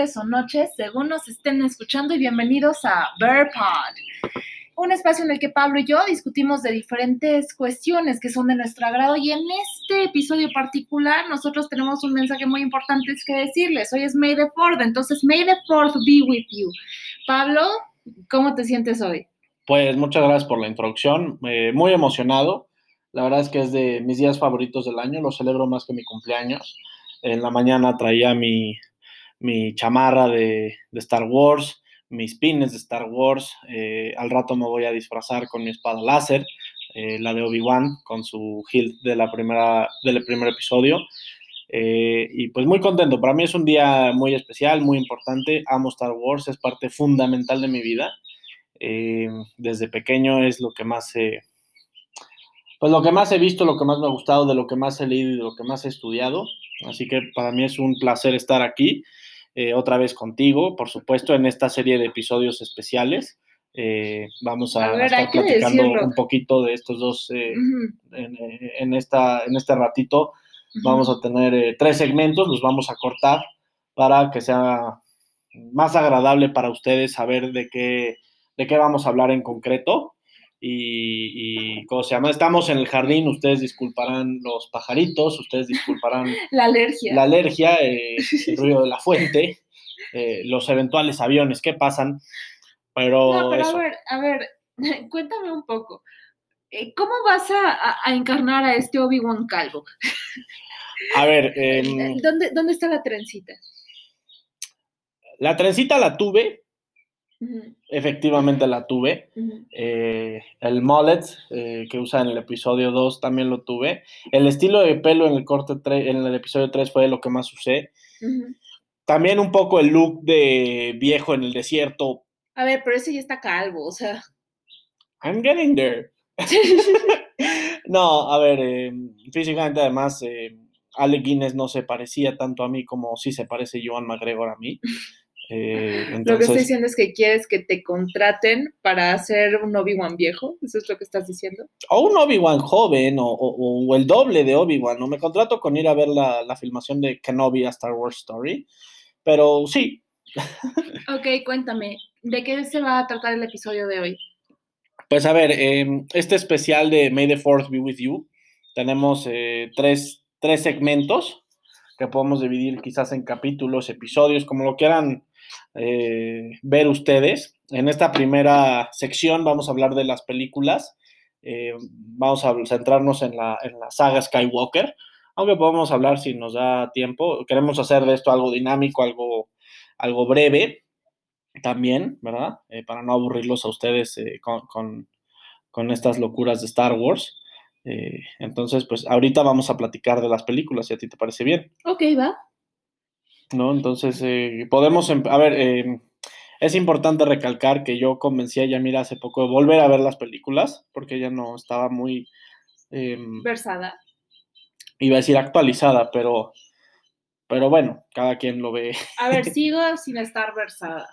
o noches, según nos estén escuchando, y bienvenidos a Bear Pod, un espacio en el que Pablo y yo discutimos de diferentes cuestiones que son de nuestro agrado. Y en este episodio particular, nosotros tenemos un mensaje muy importante que decirles. Hoy es May the 4th, entonces May the 4th be with you. Pablo, ¿cómo te sientes hoy? Pues muchas gracias por la introducción, muy emocionado. La verdad es que es de mis días favoritos del año, lo celebro más que mi cumpleaños. En la mañana traía mi, chamarra de, Star Wars, mis pines de Star Wars. Eh, al rato me voy a disfrazar con mi espada láser, eh, la de Obi-Wan, con su hilt de la primera, del primer episodio. Eh, y pues muy contento. Para mí es un día muy especial, muy importante. Amo Star Wars, es parte fundamental de mi vida. desde pequeño es lo que más pues lo que más he visto, lo que más me ha gustado, de lo que más he leído y de lo que más he estudiado. Así que para mí es un placer estar aquí eh, otra vez contigo, por supuesto, en esta serie de episodios especiales. Eh, vamos a, estar platicando un poquito de estos dos eh, en, esta, en este ratito. Vamos a tener tres segmentos, los vamos a cortar para que sea más agradable para ustedes saber de qué, de qué vamos a hablar en concreto y, ¿cómo se llama? Estamos en el jardín, ustedes disculparán los pajaritos, ustedes disculparán la alergia, la alergia eh, el ruido de la fuente, eh, los eventuales aviones que pasan, pero... No, pero a ver, a ver, cuéntame un poco, eh, ¿cómo vas a, encarnar a este Obi-Wan calvo? A ver... Em, ¿Dónde, ¿Dónde está la trencita? La trencita la tuve, Efectivamente la tuve. Eh, el mullet eh, que usa en el episodio 2 también lo tuve. El estilo de pelo en el corte en el episodio 3 fue lo que más usé. También un poco el look de viejo en el desierto. A ver, pero ese ya está calvo, o sea. I'm getting there. no, a ver, eh, físicamente además, Ale Guinness no se parecía tanto a mí como sí se parece Joan McGregor a mí. Eh, lo que estoy diciendo es que quieres que te contraten para hacer un Obi-Wan viejo, ¿eso es lo que estás diciendo? O un Obi-Wan joven, o, el doble de Obi-Wan, no me contrato con ir a ver la, filmación de Kenobi a Star Wars Story, pero sí. ok, cuéntame, ¿de qué se va a tratar el episodio de hoy? Pues a ver, em, este especial de May the Fourth Be With You, tenemos eh, tres, tres segmentos que podemos dividir quizás en capítulos, episodios, como lo quieran eh, ver ustedes. En esta primera sección vamos a hablar de las películas. Eh, vamos a centrarnos en la, saga Skywalker, aunque podemos hablar si nos da tiempo. Queremos hacer de esto algo dinámico, algo, algo breve también, ¿verdad? Eh, para no aburrirlos a ustedes con, con, estas locuras de Star Wars. entonces, pues ahorita vamos a platicar de las películas, si a ti te parece bien. Ok, va. ¿No? Entonces, eh, podemos, em, a ver, em, es importante recalcar que yo convencí a Yamira hace poco de volver a ver las películas, porque ella no estaba muy... Em, Versada. Iba a decir actualizada, pero, pero bueno, cada quien lo ve. A ver, sigo sin estar versada.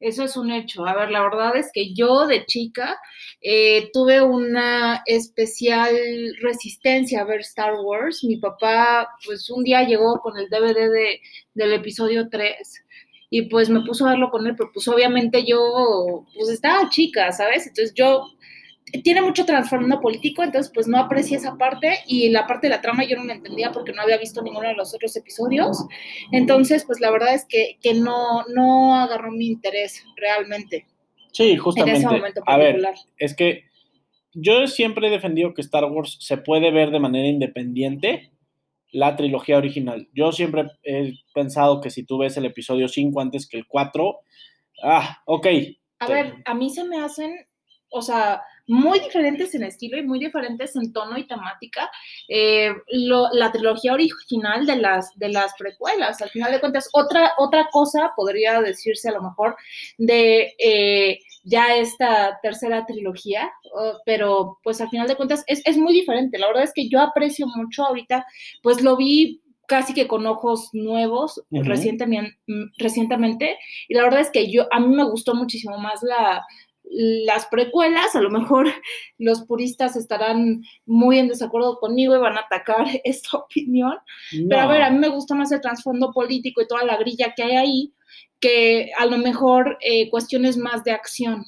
Eso es un hecho. A ver, la verdad es que yo de chica eh, tuve una especial resistencia a ver Star Wars. Mi papá, pues un día llegó con el DVD de, del episodio 3 y pues me puso a verlo con él, pero pues obviamente yo, pues estaba chica, ¿sabes? Entonces yo tiene mucho trasfondo político, entonces pues no aprecia esa parte y la parte de la trama yo no la entendía porque no había visto ninguno de los otros episodios. Entonces, pues la verdad es que, que no, no agarró mi interés realmente. Sí, justamente. En ese momento A ver, es que yo siempre he defendido que Star Wars se puede ver de manera independiente la trilogía original. Yo siempre he pensado que si tú ves el episodio 5 antes que el 4, ah, ok. A ver, a mí se me hacen, o sea, muy diferentes en estilo y muy diferentes en tono y temática, eh, la trilogía original de las, de las precuelas. Al final de cuentas, otra, otra cosa podría decirse a lo mejor de eh, ya esta tercera trilogía, pero pues al final de cuentas es, es muy diferente. La verdad es que yo aprecio mucho ahorita, pues lo vi casi que con ojos nuevos recientemente, recientemente, y la verdad es que yo, a mí me gustó muchísimo más la, las precuelas, a lo mejor los puristas estarán muy en desacuerdo conmigo y van a atacar esta opinión, pero a ver, a mí me gusta más el trasfondo político y toda la grilla que hay ahí que a lo mejor eh, cuestiones más de acción.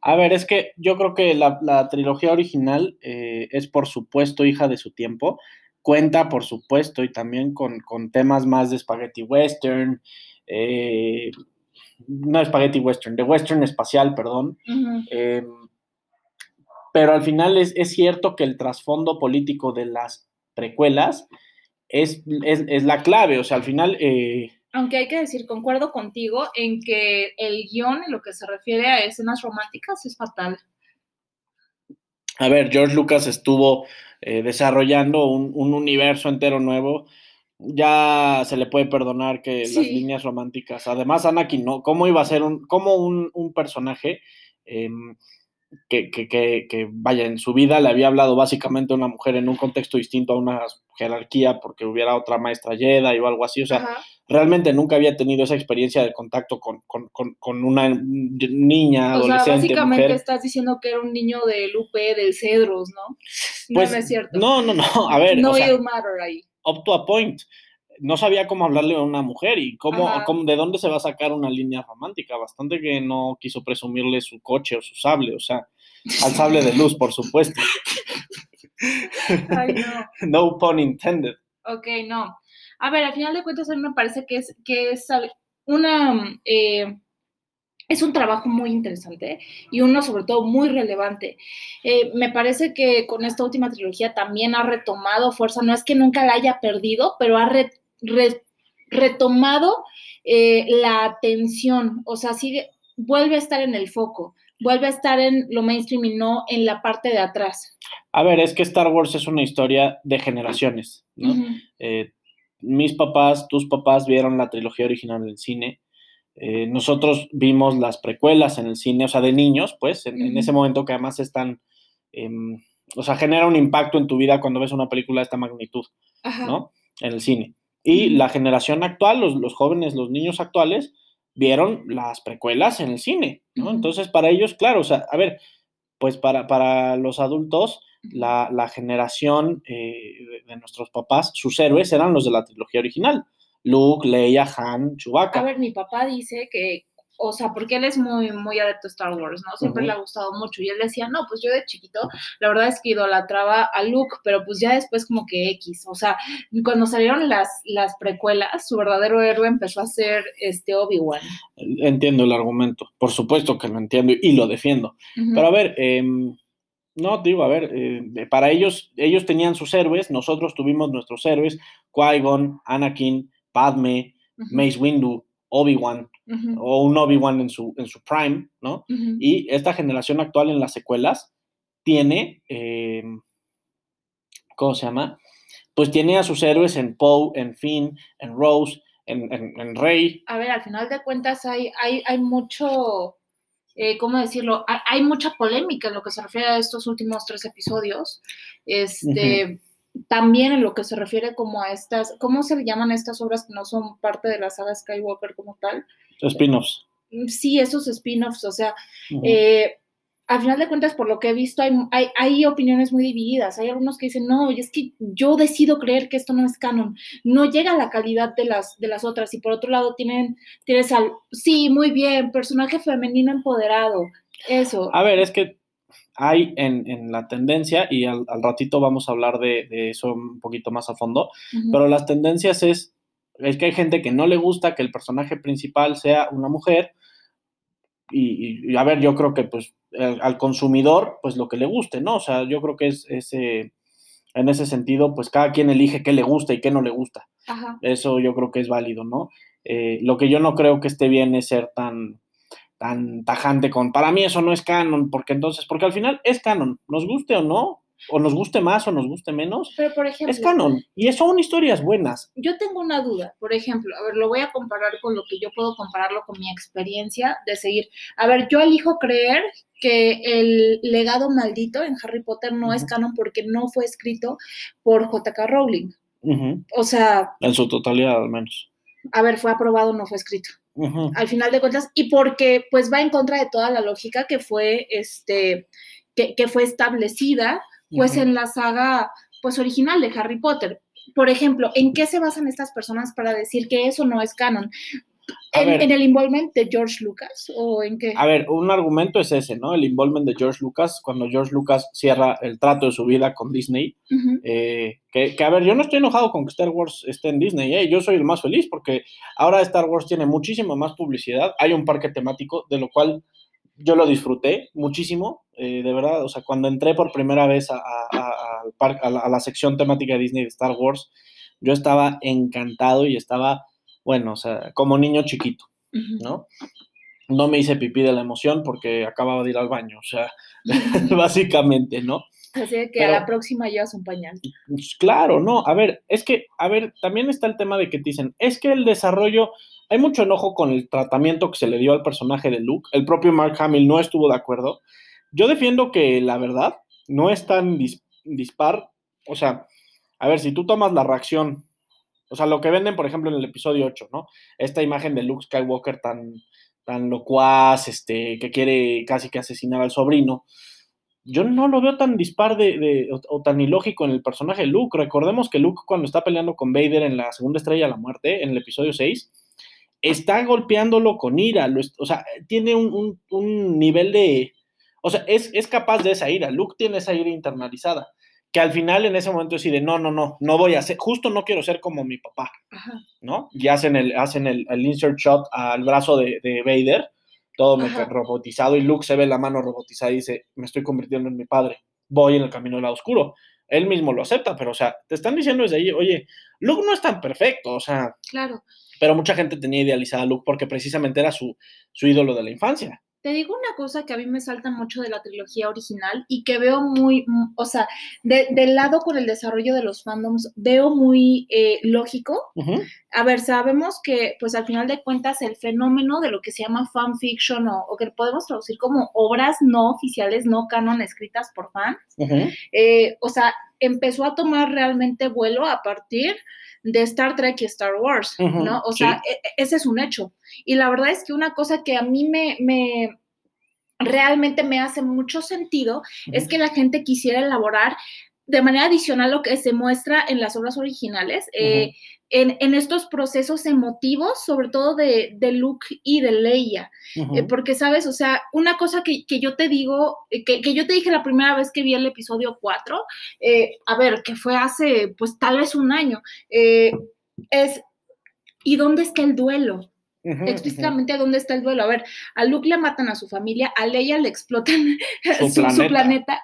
A ver, es que yo creo que la, trilogía original eh, es por supuesto hija de su tiempo, cuenta por supuesto y también con, temas más de spaghetti western, eh, no spaghetti western, de western espacial, perdón. Em, pero al final es, cierto que el trasfondo político de las precuelas es, es, la clave, o sea, al final... Eh, aunque hay que decir, concuerdo contigo en que el guion en lo que se refiere a escenas románticas es fatal. A ver, George Lucas estuvo eh, desarrollando un, universo entero nuevo. Ya se le puede perdonar que las líneas románticas. Además, Anakin, ¿no? ¿Cómo iba a ser un, cómo un, un personaje em, que, que, que, vaya, en su vida le había hablado básicamente a una mujer en un contexto distinto a una jerarquía porque hubiera otra maestra Jedi o algo así? O sea, realmente nunca había tenido esa experiencia de contacto con, una niña, adolescente. O sea, básicamente estás diciendo que era un niño del UP, del Cedros, ¿no? no, pues, es cierto. No, no, no, a ver. No o matter ahí. Up to a point. No sabía cómo hablarle a una mujer y cómo, cómo, de dónde se va a sacar una línea romántica. Bastante que no quiso presumirle su coche o su sable, o sea, al sable de luz, por supuesto. Ay, no. no pun intended. Ok, no. A ver, al final de cuentas a mí me parece que es, que es una... Eh, es un trabajo muy interesante y uno sobre todo muy relevante. Eh, me parece que con esta última trilogía también ha retomado fuerza, no es que nunca la haya perdido, pero ha retomado eh, la atención, o sea, sigue, vuelve a estar en el foco, vuelve a estar en lo mainstream y no en la parte de atrás. A ver, es que Star Wars es una historia de generaciones, ¿no? mis papás, tus papás vieron la trilogía original en el cine. Eh, nosotros vimos las precuelas en el cine, o sea, de niños, pues, en, ese momento que además están, em, o sea, genera un impacto en tu vida cuando ves una película de esta magnitud, ¿no? En el cine. Y la generación actual, los, jóvenes, los niños actuales, vieron las precuelas en el cine, ¿no? Entonces, para ellos, claro, o sea, a ver, pues para, para los adultos, la, generación eh, de, nuestros papás, sus héroes eran los de la trilogía original. Luke, Leia, Han, Chewbacca. A ver, mi papá dice que, o sea, porque él es muy, muy adepto a Star Wars, ¿no? Siempre le ha gustado mucho. Y él decía, no, pues yo de chiquito, la verdad es que idolatraba a Luke, pero pues ya después como que X. O sea, cuando salieron las, las precuelas, su verdadero héroe empezó a ser este Obi-Wan. Entiendo el argumento, por supuesto que lo entiendo y lo defiendo. Pero a ver, eh, no, digo, a ver, eh, para ellos, ellos tenían sus héroes, nosotros tuvimos nuestros héroes, Qui-Gon, Anakin, Padme, Mace Windu, Obi-Wan, o un Obi-Wan en su, en su prime, ¿no? Y esta generación actual en las secuelas tiene, eh, ¿cómo se llama? Pues tiene a sus héroes en Poe, en Finn, en Rose, en, en, Rey. A ver, al final de cuentas hay, hay, hay mucho eh, ¿cómo decirlo? Hay, mucha polémica en lo que se refiere a estos últimos tres episodios. Este, También en lo que se refiere como a estas, ¿cómo se le llaman estas obras que no son parte de la saga Skywalker como tal? Spin-offs. Sí, esos spin-offs, o sea, al final de cuentas, por lo que he visto, hay, hay, opiniones muy divididas. Hay algunos que dicen, no, es que yo decido creer que esto no es canon. No llega a la calidad de las, de las otras. Y por otro lado, tienen, tienes al, sí, muy bien, personaje femenino empoderado. Eso. A ver, es que hay en, la tendencia, y al, ratito vamos a hablar de, eso un poquito más a fondo, pero las tendencias es, es que hay gente que no le gusta que el personaje principal sea una mujer, y, a ver, yo creo que pues al consumidor, pues lo que le guste, ¿no? O sea, yo creo que es, ese en ese sentido, pues cada quien elige qué le gusta y qué no le gusta. Eso yo creo que es válido, ¿no? Eh, lo que yo no creo que esté bien es ser tan, tan tajante con, para mí eso no es canon, porque entonces, porque al final es canon, nos guste o no, o nos guste más o nos guste menos, Pero por ejemplo, es canon y son historias buenas. Yo tengo una duda, por ejemplo, a ver, lo voy a comparar con lo que yo puedo compararlo con mi experiencia de seguir. A ver, yo elijo creer que el legado maldito en Harry Potter no es canon porque no fue escrito por J.K. Rowling. O sea... En su totalidad, al menos. A ver, fue aprobado, no fue escrito. Al final de cuentas, y porque pues va en contra de toda la lógica que fue, este, que, que fue establecida pues en la saga pues original de Harry Potter. Por ejemplo, ¿en qué se basan estas personas para decir que eso no es canon? ¿En, el involvement de George Lucas o en qué? A ver, un argumento es ese, ¿no? El involvement de George Lucas, cuando George Lucas cierra el trato de su vida con Disney. Eh, que, a ver, yo no estoy enojado con que Star Wars esté en Disney, ¿eh? yo soy el más feliz porque ahora Star Wars tiene muchísima más publicidad, hay un parque temático, de lo cual yo lo disfruté muchísimo, eh, de verdad, o sea, cuando entré por primera vez a, a la sección temática de Disney de Star Wars, yo estaba encantado y estaba bueno, o sea, como niño chiquito, ¿no? No me hice pipí de la emoción porque acababa de ir al baño, o sea, básicamente, ¿no? Así que a la próxima llevas un pañal. Pues, claro, no, a ver, es que, a ver, también está el tema de que te dicen, es que el desarrollo, hay mucho enojo con el tratamiento que se le dio al personaje de Luke, el propio Mark Hamill no estuvo de acuerdo. Yo defiendo que la verdad no es tan dispar, o sea, a ver, si tú tomas la reacción o sea, lo que venden, por ejemplo, en el episodio 8, ¿no? Esta imagen de Luke Skywalker tan, tan locuaz, este, que quiere casi que asesinar al sobrino. Yo no lo veo tan dispar de, o, tan ilógico en el personaje de Luke. Recordemos que Luke, cuando está peleando con Vader en la segunda estrella de la muerte, en el episodio 6, está golpeándolo con ira. o sea, tiene un, un nivel de. O sea, es, es capaz de esa ira. Luke tiene esa ira internalizada que al final en ese momento decide, no, no, no, no voy a ser, justo no quiero ser como mi papá, ¿no? Y hacen el, hacen el, insert shot al brazo de, Vader, todo robotizado, y Luke se ve la mano robotizada y dice, me estoy convirtiendo en mi padre, voy en el camino del lado oscuro. Él mismo lo acepta, pero o sea, te están diciendo desde ahí, oye, Luke no es tan perfecto, o sea. Claro. Pero mucha gente tenía idealizada a Luke porque precisamente era su, su ídolo de la infancia. Te digo una cosa que a mí me salta mucho de la trilogía original y que veo muy, mm, o sea, del lado con el desarrollo de los fandoms, veo muy eh, lógico. A ver, sabemos que, pues al final de cuentas, el fenómeno de lo que se llama fanfiction o, o que podemos traducir como obras no oficiales, no canon escritas por fans, eh, o sea, empezó a tomar realmente vuelo a partir de Star Trek y Star Wars, ¿no? O sea, e, e, ese es un hecho. Y la verdad es que una cosa que a mí me, me realmente me hace mucho sentido es que la gente quisiera elaborar de manera adicional lo que se muestra en las obras originales, eh, en, estos procesos emotivos, sobre todo de, de Luke y de Leia. Eh, porque, ¿sabes? O sea, una cosa que, yo te digo, eh, que, que, yo te dije la primera vez que vi el episodio 4, a ver, que fue hace, pues tal vez un año, es, ¿y dónde está el duelo? explícitamente dónde está el duelo. A ver, a Luke le matan a su familia, a Leia le explotan su, planeta.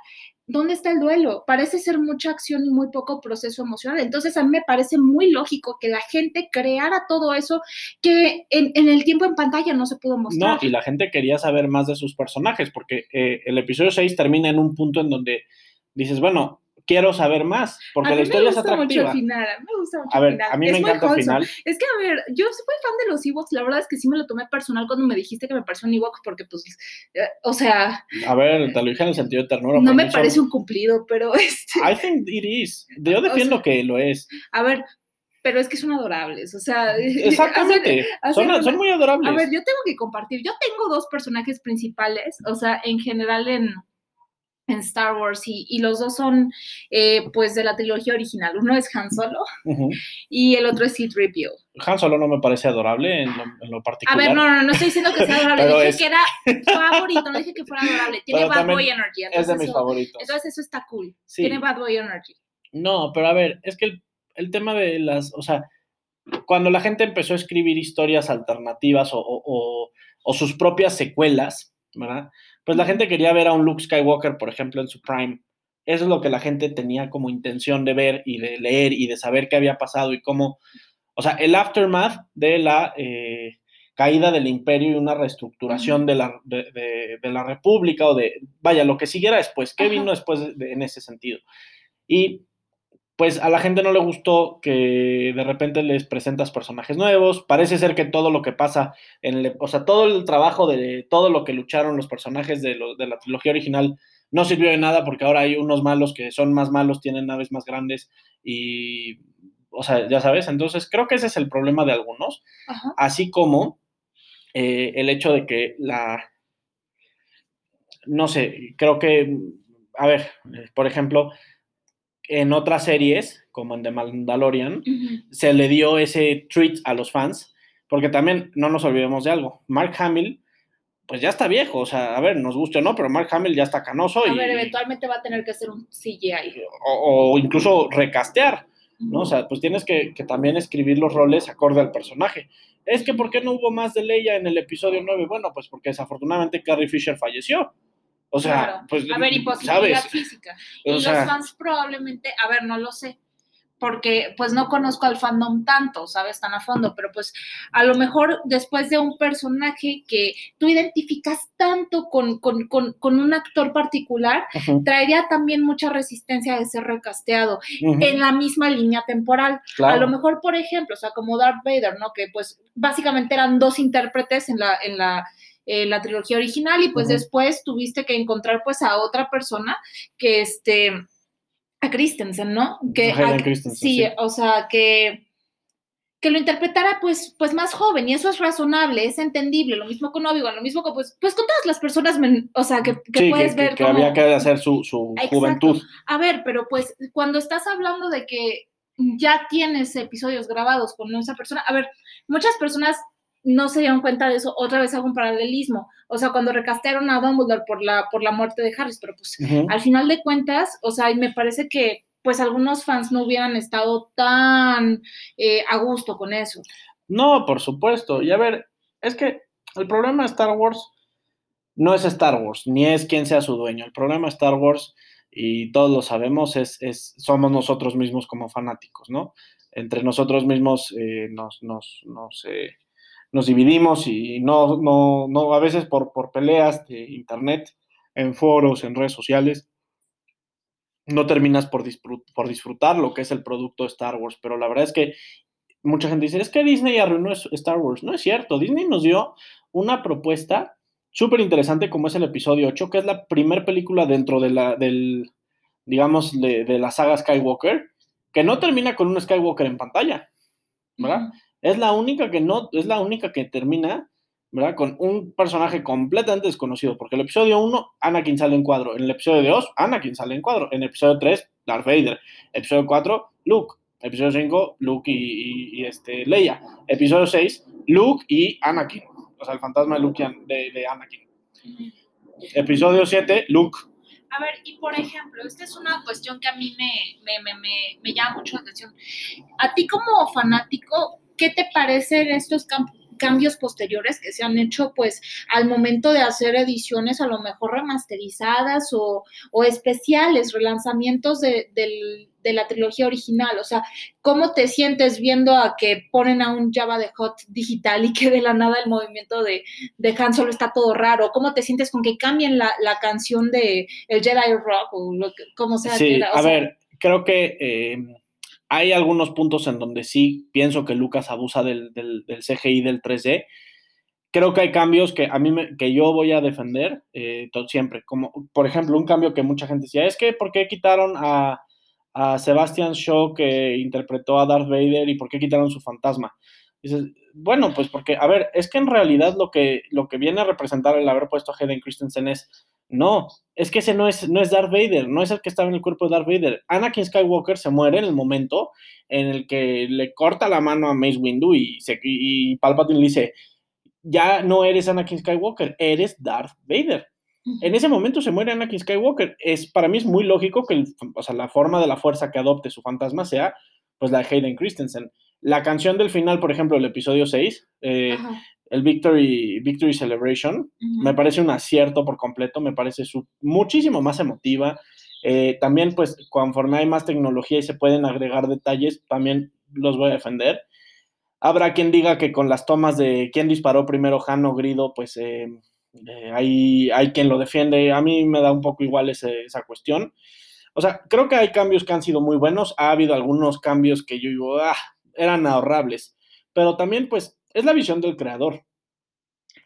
¿Dónde está el duelo? Parece ser mucha acción y muy poco proceso emocional. Entonces, a mí me parece muy lógico que la gente creara todo eso que en, el tiempo en pantalla no se pudo mostrar. No, y la gente quería saber más de sus personajes, porque eh, el episodio 6 termina en un punto en donde dices, bueno, quiero saber más, porque la historia es atractiva. Mucho el final, me gusta mucho a ver, a mí me encanta el final. Es que, a ver, yo soy fan de los Ewoks, la verdad es que sí me lo tomé personal cuando me dijiste que me pareció un Ewok, porque, pues, eh, o sea... A ver, te lo dije en el sentido de ternura. No me parece un cumplido, pero este... I think it is. Yo defiendo que lo es. A ver, pero es que son adorables, o sea... Exactamente, son, son, muy adorables. A ver, yo tengo que compartir, yo tengo dos personajes principales, o sea, en general en en Star Wars y, los dos son eh, pues de la trilogía original. Uno es Han Solo y el otro es C-3PO. Han Solo no me parece adorable en lo, particular. A ver, no, no, no estoy diciendo que sea adorable, dije que era favorito, no dije que fuera adorable. Tiene Bad Boy Energy. Es de mis favoritos. Entonces eso está cool. Tiene Bad Boy Energy. No, pero a ver, es que el, tema de las, o sea, cuando la gente empezó a escribir historias alternativas o, o sus propias secuelas, ¿verdad? Pues la gente quería ver a un Luke Skywalker, por ejemplo, en su prime. Eso es lo que la gente tenía como intención de ver y de leer y de saber qué había pasado y cómo, o sea, el aftermath de la eh, caída del imperio y una reestructuración de la, de, la república o de, vaya, lo que siguiera después, qué vino después en ese sentido. Y pues a la gente no le gustó que de repente les presentas personajes nuevos. Parece ser que todo lo que pasa en el, o sea, todo el trabajo de todo lo que lucharon los personajes de, de la trilogía original no sirvió de nada porque ahora hay unos malos que son más malos, tienen naves más grandes y, o sea, ya sabes, entonces creo que ese es el problema de algunos, así como eh, el hecho de que la, no sé, creo que, a ver, por ejemplo, en otras series, como en The Mandalorian, se le dio ese treat a los fans, porque también no nos olvidemos de algo. Mark Hamill, pues ya está viejo, o sea, a ver, nos guste o no, pero Mark Hamill ya está canoso. A ver, eventualmente va a tener que hacer un CGI. O, incluso recastear, ¿no? O sea, pues tienes que, que, también escribir los roles acorde al personaje. Es que, ¿por qué no hubo más de Leia en el episodio 9? Bueno, pues porque desafortunadamente Carrie Fisher falleció. O sea, pues. A ver, imposibilidad física. y los fans probablemente, a ver, no lo sé, porque pues no conozco al fandom tanto, ¿sabes? Tan a fondo, pero pues a lo mejor después de un personaje que tú identificas tanto con, un actor particular, traería también mucha resistencia de ser recasteado en la misma línea temporal. A lo mejor, por ejemplo, o sea, como Darth Vader, ¿no? Que pues básicamente eran dos intérpretes en la, en la eh, la trilogía original y pues después tuviste que encontrar pues a otra persona que este, a Christensen, ¿no? Que, sí, o sea, que que lo interpretara pues, pues más joven y eso es razonable, es entendible, lo mismo con Obi-Wan, lo mismo con pues, pues con todas las personas, o sea, que, puedes ver que, había que hacer su, su juventud. A ver, pero pues cuando estás hablando de que ya tienes episodios grabados con esa persona, a ver, muchas personas no se dieron cuenta de eso, otra vez hago un paralelismo. O sea, cuando recastearon a Dumbledore por la, por la muerte de Harris, pero pues al final de cuentas, o sea, me parece que pues algunos fans no hubieran estado tan eh, a gusto con eso. No, por supuesto. Y a ver, es que el problema de Star Wars no es Star Wars, ni es quien sea su dueño. El problema de Star Wars, y todos lo sabemos, es, es somos nosotros mismos como fanáticos, ¿no? Entre nosotros mismos eh, nos, nos, nos eh, nos dividimos y no, no, no a veces por, por peleas de internet, en foros, en redes sociales, no terminas por, por disfrutar lo que es el producto de Star Wars, pero la verdad es que mucha gente dice, es que Disney arruinó Star Wars. No es cierto, Disney nos dio una propuesta súper interesante como es el episodio 8, que es la primera película dentro de la, del, digamos, de, de, la saga Skywalker, que no termina con un Skywalker en pantalla, ¿verdad? Es la única que no, es la única que termina, ¿verdad? Con un personaje completamente desconocido, porque el episodio 1, Anakin sale en cuadro, en el episodio 2, Anakin sale en cuadro, en el episodio 3, Darth Vader, episodio 4, Luke, episodio 5, Luke y, este, Leia, episodio 6, Luke y Anakin, o sea, el fantasma de Luke de, Anakin. Episodio 7, Luke. A ver, y por ejemplo, esta es una cuestión que a mí me, me, me, me llama mucho la atención. A ti como fanático, ¿qué te parecen estos cambios posteriores que se han hecho pues al momento de hacer ediciones a lo mejor remasterizadas o, especiales, relanzamientos de, la trilogía original? O sea, ¿cómo te sientes viendo a que ponen a un Java de Hot digital y que de la nada el movimiento de, de Han Solo está todo raro? ¿Cómo te sientes con que cambien la, canción de el Jedi Rock o lo que, como sea? Sí, a ver, creo que... Eh, hay algunos puntos en donde sí pienso que Lucas abusa del, CGI del 3D. Creo que hay cambios que a mí que yo voy a defender eh, siempre. Como, por ejemplo, un cambio que mucha gente decía, es que ¿por qué quitaron a, a Sebastian Shaw que interpretó a Darth Vader y por qué quitaron su fantasma? Dices, bueno, pues porque, a ver, es que en realidad lo que, lo que viene a representar el haber puesto a Hayden Christensen es no, es que ese no es, no es Darth Vader, no es el que estaba en el cuerpo de Darth Vader. Anakin Skywalker se muere en el momento en el que le corta la mano a Mace Windu y, se, y Palpatine le dice, ya no eres Anakin Skywalker, eres Darth Vader. En ese momento se muere Anakin Skywalker. Es, para mí es muy lógico que la forma de la fuerza que adopte su fantasma sea pues la de Hayden Christensen. La canción del final, por ejemplo, el episodio 6, eh, el Victory, Victory Celebration, me parece un acierto por completo, me parece su, muchísimo más emotiva. Eh, también, pues, conforme hay más tecnología y se pueden agregar detalles, también los voy a defender. Habrá quien diga que con las tomas de quién disparó primero, Han o Grido, pues eh, eh, hay, hay, quien lo defiende. A mí me da un poco igual esa cuestión. O sea, creo que hay cambios que han sido muy buenos. Ha habido algunos cambios que yo digo, ah, eran ahorrables. Pero también, pues, es la visión del creador.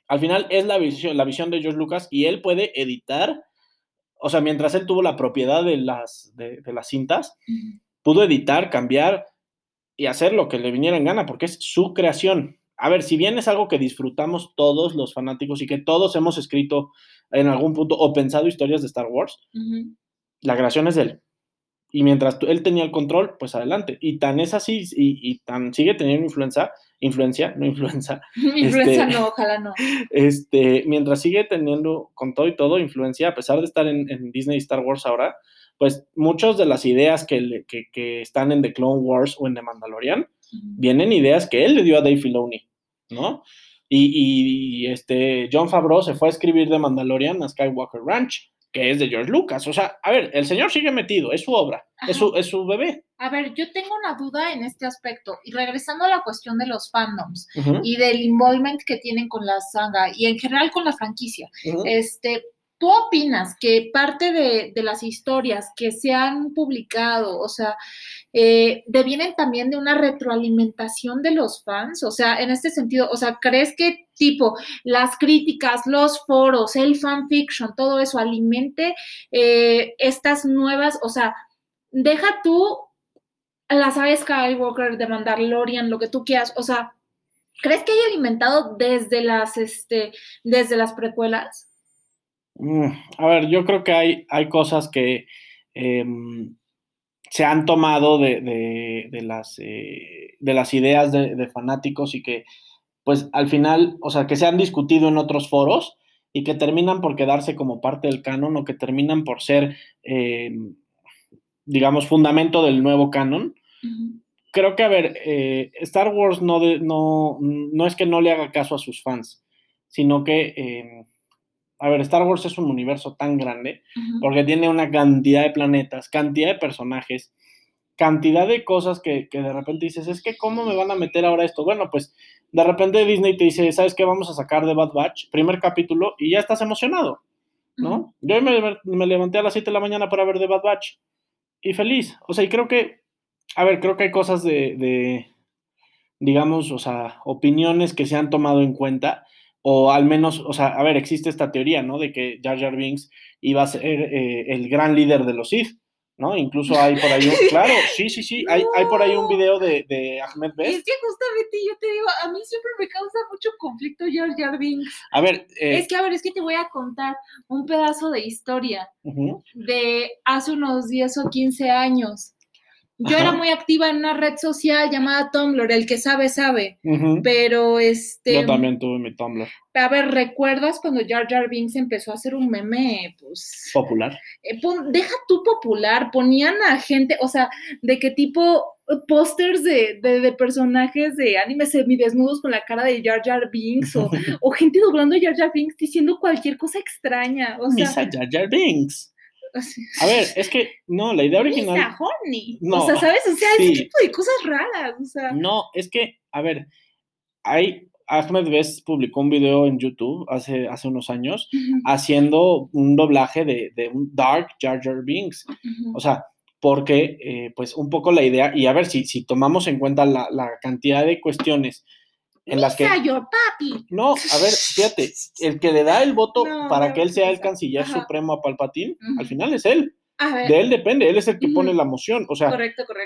Al final es la visión, la visión de George Lucas y él puede editar, o sea, mientras él tuvo la propiedad de las, de, las cintas, pudo editar, cambiar y hacer lo que le viniera en gana, porque es su creación. a ver, si bien es algo que disfrutamos todos los fanáticos y que todos hemos escrito en algún punto o pensado historias de Star Wars, la creación es de él. Y mientras él tenía el control, pues adelante. Y tan es así y, tan sigue teniendo influencia, influencia, no influencia. influencia este, no, ojalá no. Este, mientras sigue teniendo con todo y todo influencia, a pesar de estar en, en Disney Star Wars ahora, pues muchas de las ideas que, que, están en The Clone Wars o en The Mandalorian vienen ideas que él le dio a Dave Filoni, ¿no? Y, este John Favreau se fue a escribir The Mandalorian a Skywalker Ranch, que es de George Lucas. O sea, a ver, el señor sigue metido, es su obra, es su, es su, bebé. A ver, yo tengo una duda en este aspecto. Y regresando a la cuestión de los fandoms y del involvement que tienen con la saga y en general con la franquicia, este, ¿Tú opinas que parte de, las historias que se han publicado, o sea, eh, devienen también de una retroalimentación de los fans? O sea, en este sentido, o sea, ¿crees que tipo las críticas, los foros, el fanfiction, todo eso alimente eh, estas nuevas, o sea, deja tú la saga Skywalker de Mandalorian, lo que tú quieras, o sea, ¿crees que haya alimentado desde las, este, desde las precuelas? Mm, a ver, yo creo que hay, hay cosas que em, se han tomado de, las, eh, de las ideas de, fanáticos y que, pues, al final, o sea, que se han discutido en otros foros y que terminan por quedarse como parte del canon o que terminan por ser, em, digamos, fundamento del nuevo canon. Creo que, a ver, eh, Star Wars no, no, no es que no le haga caso a sus fans, sino que em, a ver, Star Wars es un universo tan grande porque tiene una cantidad de planetas, cantidad de personajes, cantidad de cosas que, de repente dices, es que ¿cómo me van a meter ahora esto? Bueno, pues de repente Disney te dice, ¿sabes qué? Vamos a sacar de Bad Batch, primer capítulo, y ya estás emocionado, ¿no? Yo me, levanté a las 7 de la mañana para ver The Bad Batch y feliz. O sea, y creo que, a ver, creo que hay cosas de, de digamos, o sea, opiniones que se han tomado en cuenta o al menos, o sea, a ver, existe esta teoría, ¿no? De que Jar Jar Binks iba a ser eh, el gran líder de los Sith, ¿no? Incluso hay por ahí un, claro, sí, sí, sí, hay, hay por ahí un video de, de Ahmed Best. Es que justamente yo te digo, a mí siempre me causa mucho conflicto Jar Jar Binks. A ver, eh, es que a ver, es que te voy a contar un pedazo de historia de hace unos 10 o 15 años. Yo era muy activa en una red social llamada Tumblr, el que sabe, sabe. Pero este. Yo también tuve mi Tumblr. A ver, ¿recuerdas cuando Jar Jar Binks empezó a hacer un meme? Pues. Popular. Eh, deja tú popular. Ponían a gente, o sea, de qué tipo pósters de, de, personajes de anime semidesnudos con la cara de Jar Jar Binks o, o gente doblando a Jar Jar Binks diciendo cualquier cosa extraña. O sea, Jar Jar Binks. A ver, es que no, la idea original. No, o sea, ¿sabes? O sea, ese tipo de cosas raras. O sea. No, es que, a ver, hay. Ahmed Best publicó un video en YouTube hace, hace unos años haciendo un doblaje de, de, un Dark Jar Jar Binks. O sea, porque, eh, pues, un poco la idea, y a ver si, si tomamos en cuenta la, la cantidad de cuestiones en las que... papi. No, a ver, fíjate, el que le da el voto para que él sea el canciller supremo a Palpatine, al final es él. De él depende, él es el que pone la moción. O sea,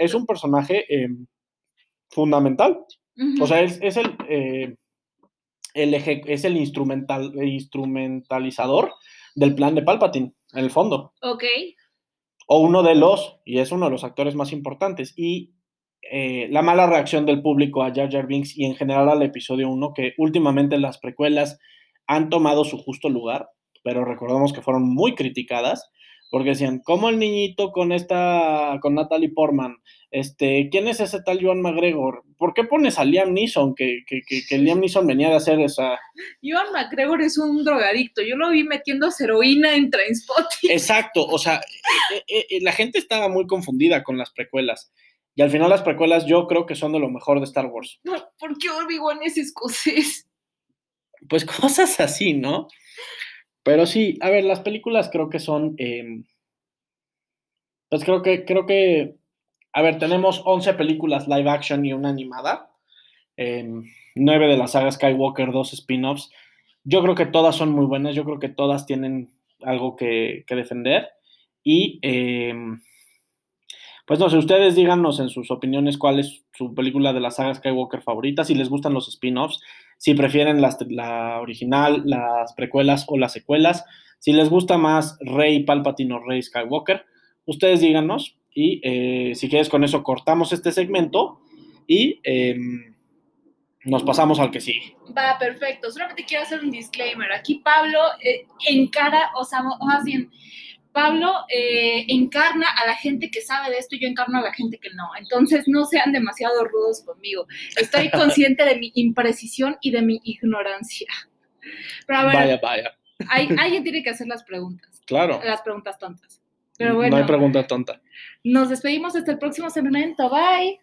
es un personaje em, fundamental. O sea, es, es el, eh, el es el instrumental, instrumentalizador del plan de Palpatine, en el fondo. Ok. O uno de los, y es uno de los actores más importantes. Y eh, la mala reacción del público a Jar Jar Binks y en general al episodio 1, que últimamente las precuelas han tomado su justo lugar, pero recordamos que fueron muy criticadas, porque decían, ¿cómo el niñito con esta, con Natalie Portman? Este, ¿quién es ese tal Joan McGregor? ¿Por qué pones a Liam Neeson? Que, que, que, Liam Neeson venía de hacer esa. Joan McGregor es un drogadicto. Yo lo vi metiendo heroína en Trainspotting. Exacto. O sea, eh, eh, la gente estaba muy confundida con las precuelas. Y al final las precuelas yo creo que son de lo mejor de Star Wars. ¿Por qué Obi-Wan es escocés? Pues cosas así, ¿no? Pero sí, a ver, las películas creo que son... Em, pues creo que, creo que... A ver, tenemos 11 películas live action y una animada. Eh, 9 de la saga Skywalker, dos spin-offs. Yo creo que todas son muy buenas, yo creo que todas tienen algo que, que defender. Y... Eh, Pues no sé, ustedes díganos en sus opiniones cuál es su película de la saga Skywalker favorita, si les gustan los spin-offs, si prefieren la original, las precuelas o las secuelas, si les gusta más Rey Palpatine o Rey Skywalker, ustedes díganos y eh, si quieres con eso cortamos este segmento y em, nos pasamos al que sigue. Va, perfecto. Solamente quiero hacer un disclaimer. Aquí Pablo eh, encara, o sea, más bien, Pablo eh, encarna a la gente que sabe de esto y yo encarno a la gente que no. Entonces no sean demasiado rudos conmigo. Estoy consciente de mi imprecisión y de mi ignorancia. vaya, vaya. alguien tiene que hacer las preguntas. Claro. Las preguntas tontas. Pero bueno. No hay pregunta tonta. Nos despedimos hasta el próximo segmento. Bye.